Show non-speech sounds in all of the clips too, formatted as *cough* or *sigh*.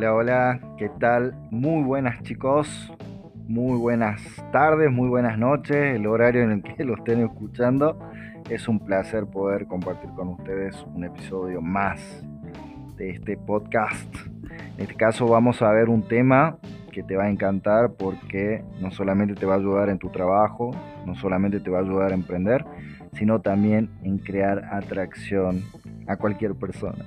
Hola, hola, ¿qué tal? Muy buenas chicos, muy buenas tardes, muy buenas noches, el horario en el que lo estén escuchando. Es un placer poder compartir con ustedes un episodio más de este podcast. En este caso vamos a ver un tema que te va a encantar porque no solamente te va a ayudar en tu trabajo, no solamente te va a ayudar a emprender, sino también en crear atracción a cualquier persona.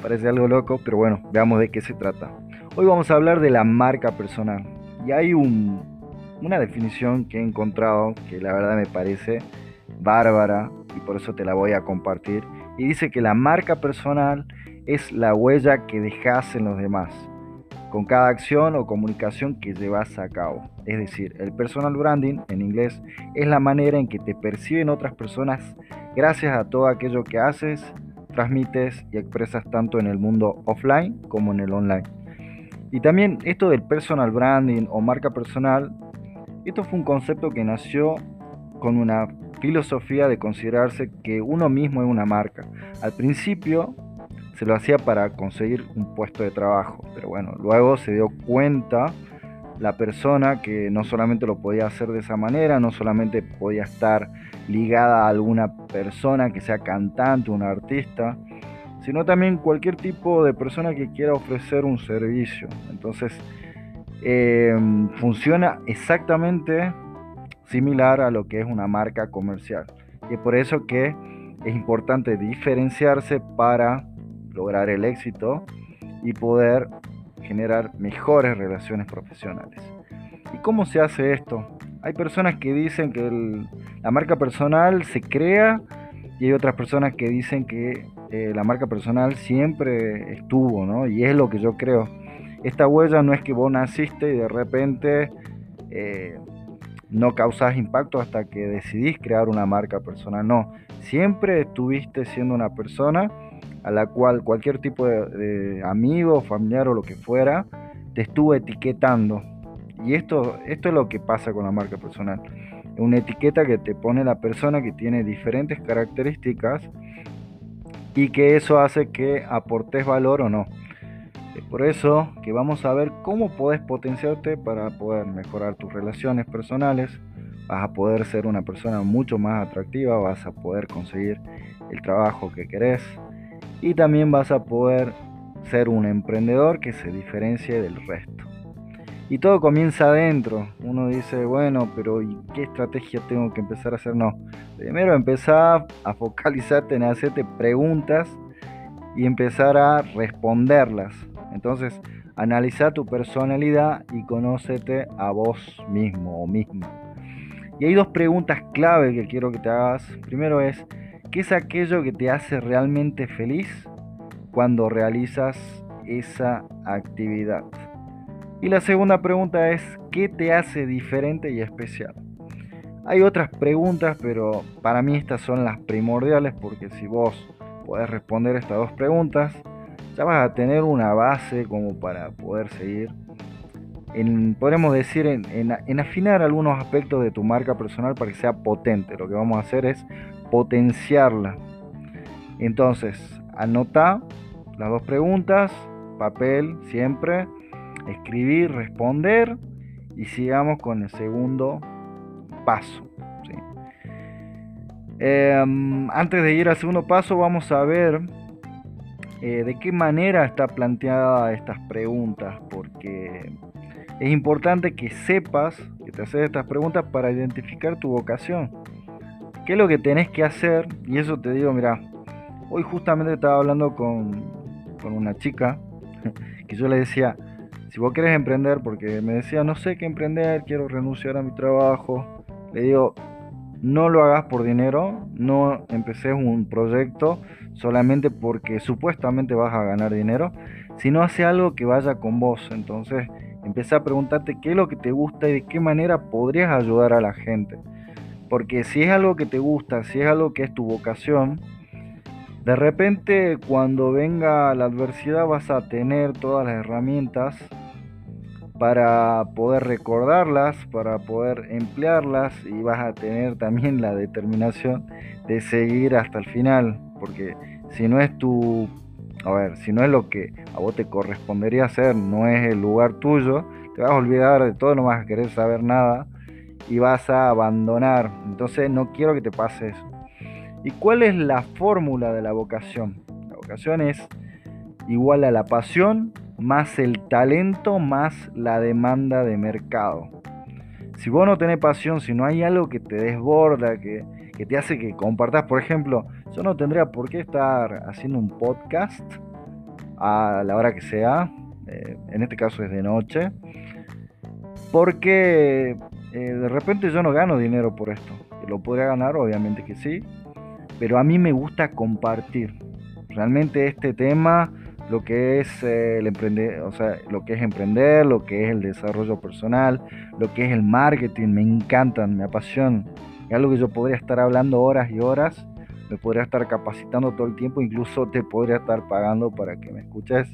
Parece algo loco, pero bueno, veamos de qué se trata. Hoy vamos a hablar de la marca personal. Y hay una definición que he encontrado que la verdad me parece bárbara y por eso te la voy a compartir. Y dice que la marca personal es la huella que dejas en los demás con cada acción o comunicación que llevas a cabo. Es decir, el personal branding en inglés es la manera en que te perciben otras personas gracias a todo aquello que haces, transmites y expresas tanto en el mundo offline como en el online. Y también esto del personal branding o marca personal, esto fue un concepto que nació con una filosofía de considerarse que uno mismo es una marca. Al principio se lo hacía para conseguir un puesto de trabajo. Pero bueno, luego se dio cuenta la persona que no solamente lo podía hacer de esa manera, no solamente podía estar ligada a alguna persona que sea cantante, un artista, sino también cualquier tipo de persona que quiera ofrecer un servicio. Entonces, em, funciona exactamente similar a lo que es una marca comercial. Y por eso que es importante diferenciarse para lograr el éxito y poder generar mejores relaciones profesionales. ¿Y cómo se hace esto? Hay personas que dicen que la marca personal se crea y hay otras personas que dicen que eh, la marca personal siempre estuvo, ¿no? Y es lo que yo creo. Esta huella no es que vos naciste y de repente eh, no causás impacto hasta que decidís crear una marca personal. No, siempre estuviste siendo una persona a la cual cualquier tipo de, amigo, familiar o lo que fuera te estuvo etiquetando. Y esto, esto es lo que pasa con la marca personal. Una etiqueta que te pone la persona que tiene diferentes características y que eso hace que aportes valor o no. Es por eso que vamos a ver cómo puedes potenciarte para poder mejorar tus relaciones personales. Vas a poder ser una persona mucho más atractiva, vas a poder conseguir el trabajo que querés, y también vas a poder ser un emprendedor que se diferencie del resto. Y todo comienza adentro. Uno dice, bueno, pero ¿y qué estrategia tengo que empezar a hacer? No. Primero empezar a focalizarte en hacerte preguntas y empezar a responderlas. Entonces, analiza tu personalidad y conócete a vos mismo o misma. Y hay dos preguntas clave que quiero que te hagas. Primero es, ¿Qué es aquello que te hace realmente feliz cuando realizas esa actividad? Y la segunda pregunta es, ¿qué te hace diferente y especial? Hay otras preguntas, pero para mí estas son las primordiales porque si vos podés responder estas dos preguntas, ya vas a tener una base como para poder seguir. En, podemos decir en, en afinar algunos aspectos de tu marca personal para que sea potente. Lo que vamos a hacer es potenciarla. Entonces, anota las dos preguntas, papel siempre, escribir, responder y sigamos con el segundo paso. Em, antes de ir al segundo paso, vamos a ver eh, de qué manera está planteada estas preguntas, porque es importante que sepas que te haces estas preguntas para identificar tu vocación. ¿Qué es lo que tenés que hacer? Y eso te digo, mira, hoy justamente estaba hablando con, una chica *laughs* que yo le decía, si vos querés emprender, porque me decía, no sé qué emprender, quiero renunciar a mi trabajo, le digo, no lo hagas por dinero, no empeces un proyecto solamente porque supuestamente vas a ganar dinero, sino hace algo que vaya con vos. Entonces, empecé a preguntarte qué es lo que te gusta y de qué manera podrías ayudar a la gente. Porque si es algo que te gusta, si es algo que es tu vocación, de repente cuando venga la adversidad vas a tener todas las herramientas para poder recordarlas, para poder emplearlas y vas a tener también la determinación de seguir hasta el final, porque si no es tu a ver, si no es lo que a vos te correspondería hacer, no es el lugar tuyo, te vas a olvidar de todo, no vas a querer saber nada y vas a abandonar. Entonces no quiero que te pase eso. ¿Y cuál es la fórmula de la vocación? La vocación es igual a la pasión más el talento más la demanda de mercado. Si vos no tenés pasión, si no hay algo que te desborda, que, que te hace que compartas, por ejemplo, yo no tendría por qué estar haciendo un podcast a la hora que sea, eh, en este caso es de noche, porque eh, de repente yo no gano dinero por esto. Lo podría ganar, obviamente que sí, pero a mí me gusta compartir. Realmente este tema, lo que es eh, emprender, o sea, lo que es emprender, lo que es el desarrollo personal, lo que es el marketing, me encantan, me apasionan. Es algo que yo podría estar hablando horas y horas, me podría estar capacitando todo el tiempo, incluso te podría estar pagando para que me escuches.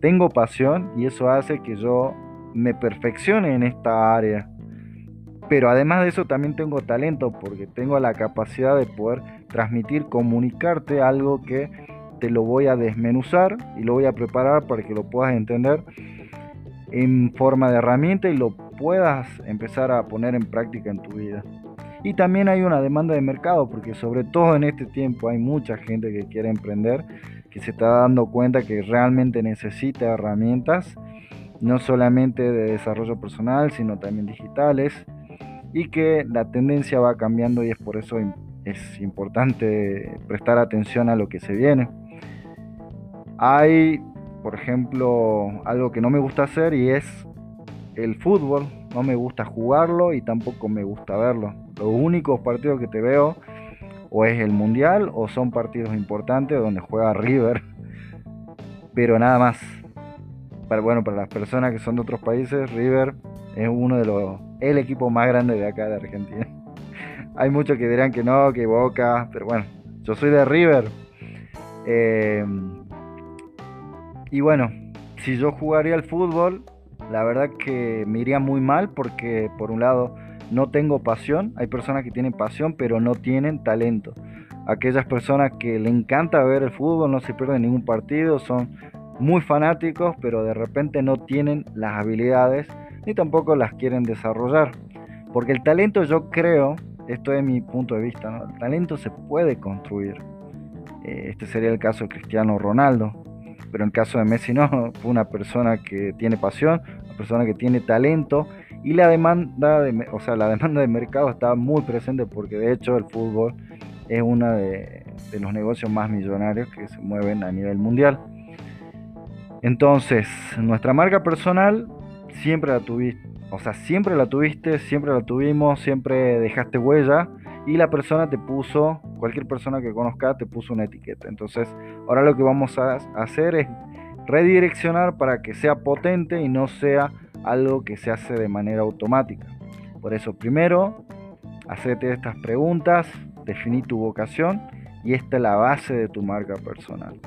Tengo pasión y eso hace que yo me perfeccione en esta área. Pero además de eso también tengo talento porque tengo la capacidad de poder transmitir, comunicarte algo que te lo voy a desmenuzar y lo voy a preparar para que lo puedas entender en forma de herramienta y lo puedas empezar a poner en práctica en tu vida. Y también hay una demanda de mercado, porque sobre todo en este tiempo hay mucha gente que quiere emprender, que se está dando cuenta que realmente necesita herramientas, no solamente de desarrollo personal, sino también digitales, y que la tendencia va cambiando y es por eso es importante prestar atención a lo que se viene. Hay, por ejemplo, algo que no me gusta hacer y es el fútbol. No me gusta jugarlo y tampoco me gusta verlo. Los únicos partidos que te veo o es el Mundial o son partidos importantes donde juega River. Pero nada más. Para, bueno, para las personas que son de otros países, River es uno de los el equipo más grande de acá de Argentina. *laughs* Hay muchos que dirán que no, que Boca, pero bueno, yo soy de River. Eh, y bueno, si yo jugaría al fútbol, la verdad que me iría muy mal porque por un lado no tengo pasión, hay personas que tienen pasión pero no tienen talento. Aquellas personas que le encanta ver el fútbol, no se pierden ningún partido, son muy fanáticos pero de repente no tienen las habilidades ni tampoco las quieren desarrollar. Porque el talento yo creo, esto es mi punto de vista, el talento se puede construir. Eh, este sería el caso de Cristiano Ronaldo pero en el caso de Messi no, *laughs* fue una persona que tiene pasión, una persona que tiene talento y la demanda de, o sea, la demanda de mercado está muy presente porque de hecho el fútbol es uno de, los negocios más millonarios que se mueven a nivel mundial. Entonces, nuestra marca personal siempre la tuviste, o sea, siempre la tuviste, siempre la tuvimos, siempre dejaste huella y la persona te puso, cualquier persona que conozca te puso una etiqueta. Entonces, ahora lo que vamos a hacer es redireccionar para que sea potente y no sea algo que se hace de manera automática. Por eso, primero, hacete estas preguntas, definí tu vocación y esta es la base de tu marca personal.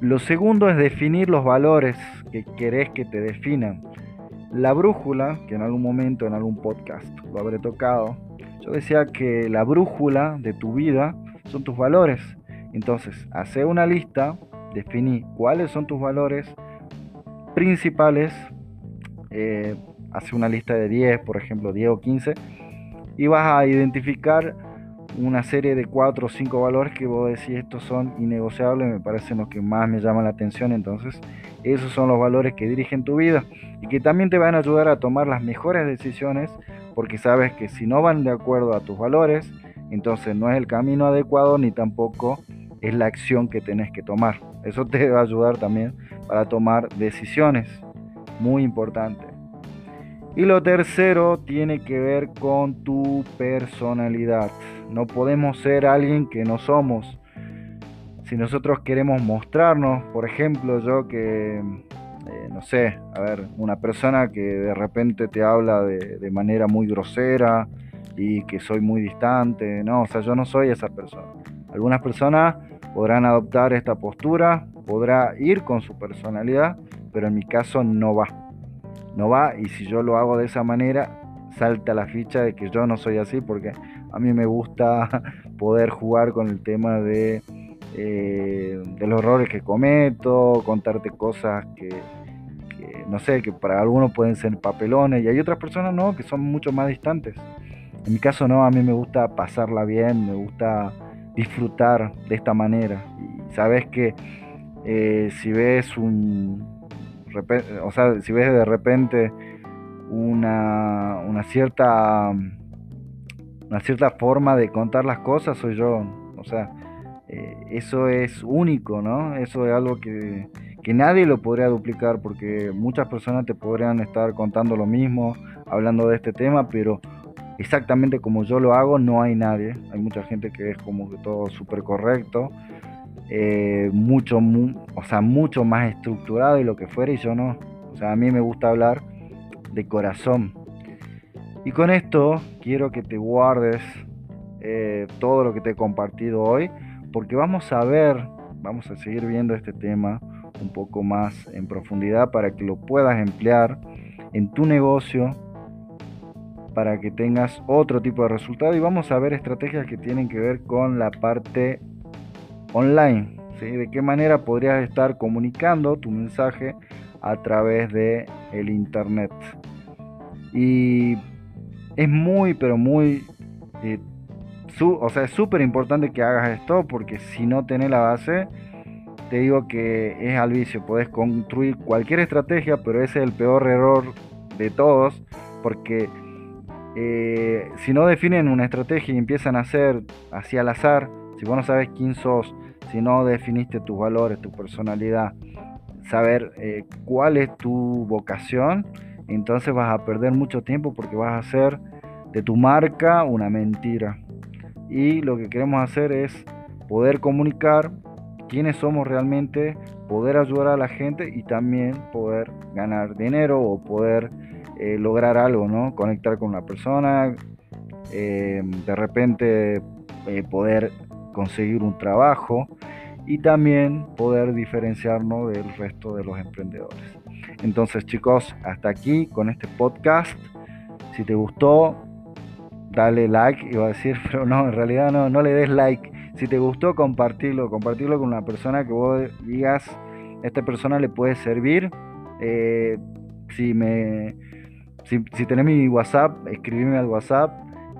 Lo segundo es definir los valores que querés que te definan. La brújula, que en algún momento, en algún podcast lo habré tocado, yo decía que la brújula de tu vida son tus valores. Entonces, hace una lista, definí cuáles son tus valores principales, eh, hace una lista de 10, por ejemplo, 10 o 15, y vas a identificar una serie de 4 o 5 valores que vos decís estos son innegociables, me parecen los que más me llaman la atención, entonces esos son los valores que dirigen tu vida y que también te van a ayudar a tomar las mejores decisiones porque sabes que si no van de acuerdo a tus valores, entonces no es el camino adecuado ni tampoco es la acción que tenés que tomar. Eso te va a ayudar también para tomar decisiones, muy importante. Y lo tercero tiene que ver con tu personalidad. No podemos ser alguien que no somos. Si nosotros queremos mostrarnos, por ejemplo, yo que eh, no sé, a ver, una persona que de repente te habla de, manera muy grosera y que soy muy distante, no, o sea, yo no soy esa persona. Algunas personas podrán adoptar esta postura, podrá ir con su personalidad, pero en mi caso no va. No va y si yo lo hago de esa manera, salta la ficha de que yo no soy así porque a mí me gusta *laughs* poder jugar con el tema de eh, de los errores que cometo, contarte cosas que, no sé, que para algunos pueden ser papelones y hay otras personas no, que son mucho más distantes. En mi caso no, a mí me gusta pasarla bien, me gusta disfrutar de esta manera. Y sabes que eh, si ves un, o sea, si ves de repente una, una cierta una cierta forma de contar las cosas soy yo. O sea, eh, eso es único, ¿no? Eso es algo que, que, nadie lo podría duplicar porque muchas personas te podrían estar contando lo mismo, hablando de este tema, pero exactamente como yo lo hago no hay nadie. Hay mucha gente que es como que todo súper correcto, eh, mucho, o sea, mucho más estructurado y lo que fuera y yo no. O sea, a mí me gusta hablar de corazón. Y con esto quiero que te guardes eh, todo lo que te he compartido hoy, porque vamos a ver, vamos a seguir viendo este tema un poco más en profundidad para que lo puedas emplear en tu negocio, para que tengas otro tipo de resultado y vamos a ver estrategias que tienen que ver con la parte online. ¿sí? De qué manera podrías estar comunicando tu mensaje a través de el internet. Y es muy, pero muy... Eh, o sea, es súper importante que hagas esto porque si no tenés la base, te digo que es al vicio. Podés construir cualquier estrategia, pero ese es el peor error de todos porque eh, si no definen una estrategia y empiezan a hacer así al azar, si vos no sabes quién sos, si no definiste tus valores, tu personalidad, saber eh, cuál es tu vocación, entonces vas a perder mucho tiempo porque vas a hacer de tu marca una mentira. Y lo que queremos hacer es poder comunicar quiénes somos realmente, poder ayudar a la gente y también poder ganar dinero o poder eh, lograr algo, ¿no? Conectar con una persona, eh, de repente poder conseguir un trabajo y también poder diferenciarnos del resto de los emprendedores. Entonces chicos, hasta aquí con este podcast. Si te gustó, dale like, iba a decir, *laughs* pero no, en realidad no, no le des like. Si te gustó, compartirlo, compartirlo con una persona que vos digas, esta persona le puede servir. Eh, si me si, si tenés mi WhatsApp, escribime al WhatsApp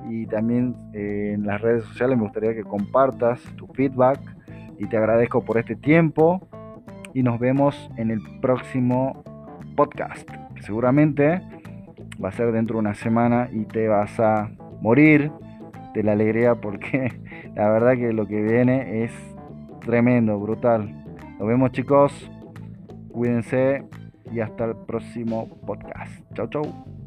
y también eh, en las redes sociales me gustaría que compartas tu feedback y te agradezco por este tiempo y nos vemos en el próximo podcast que seguramente va a ser dentro de una semana y te vas a morir de la alegría porque *laughs* la verdad que lo que viene es tremendo, brutal. Nos vemos chicos, cuídense y hasta el próximo podcast. Chau chau.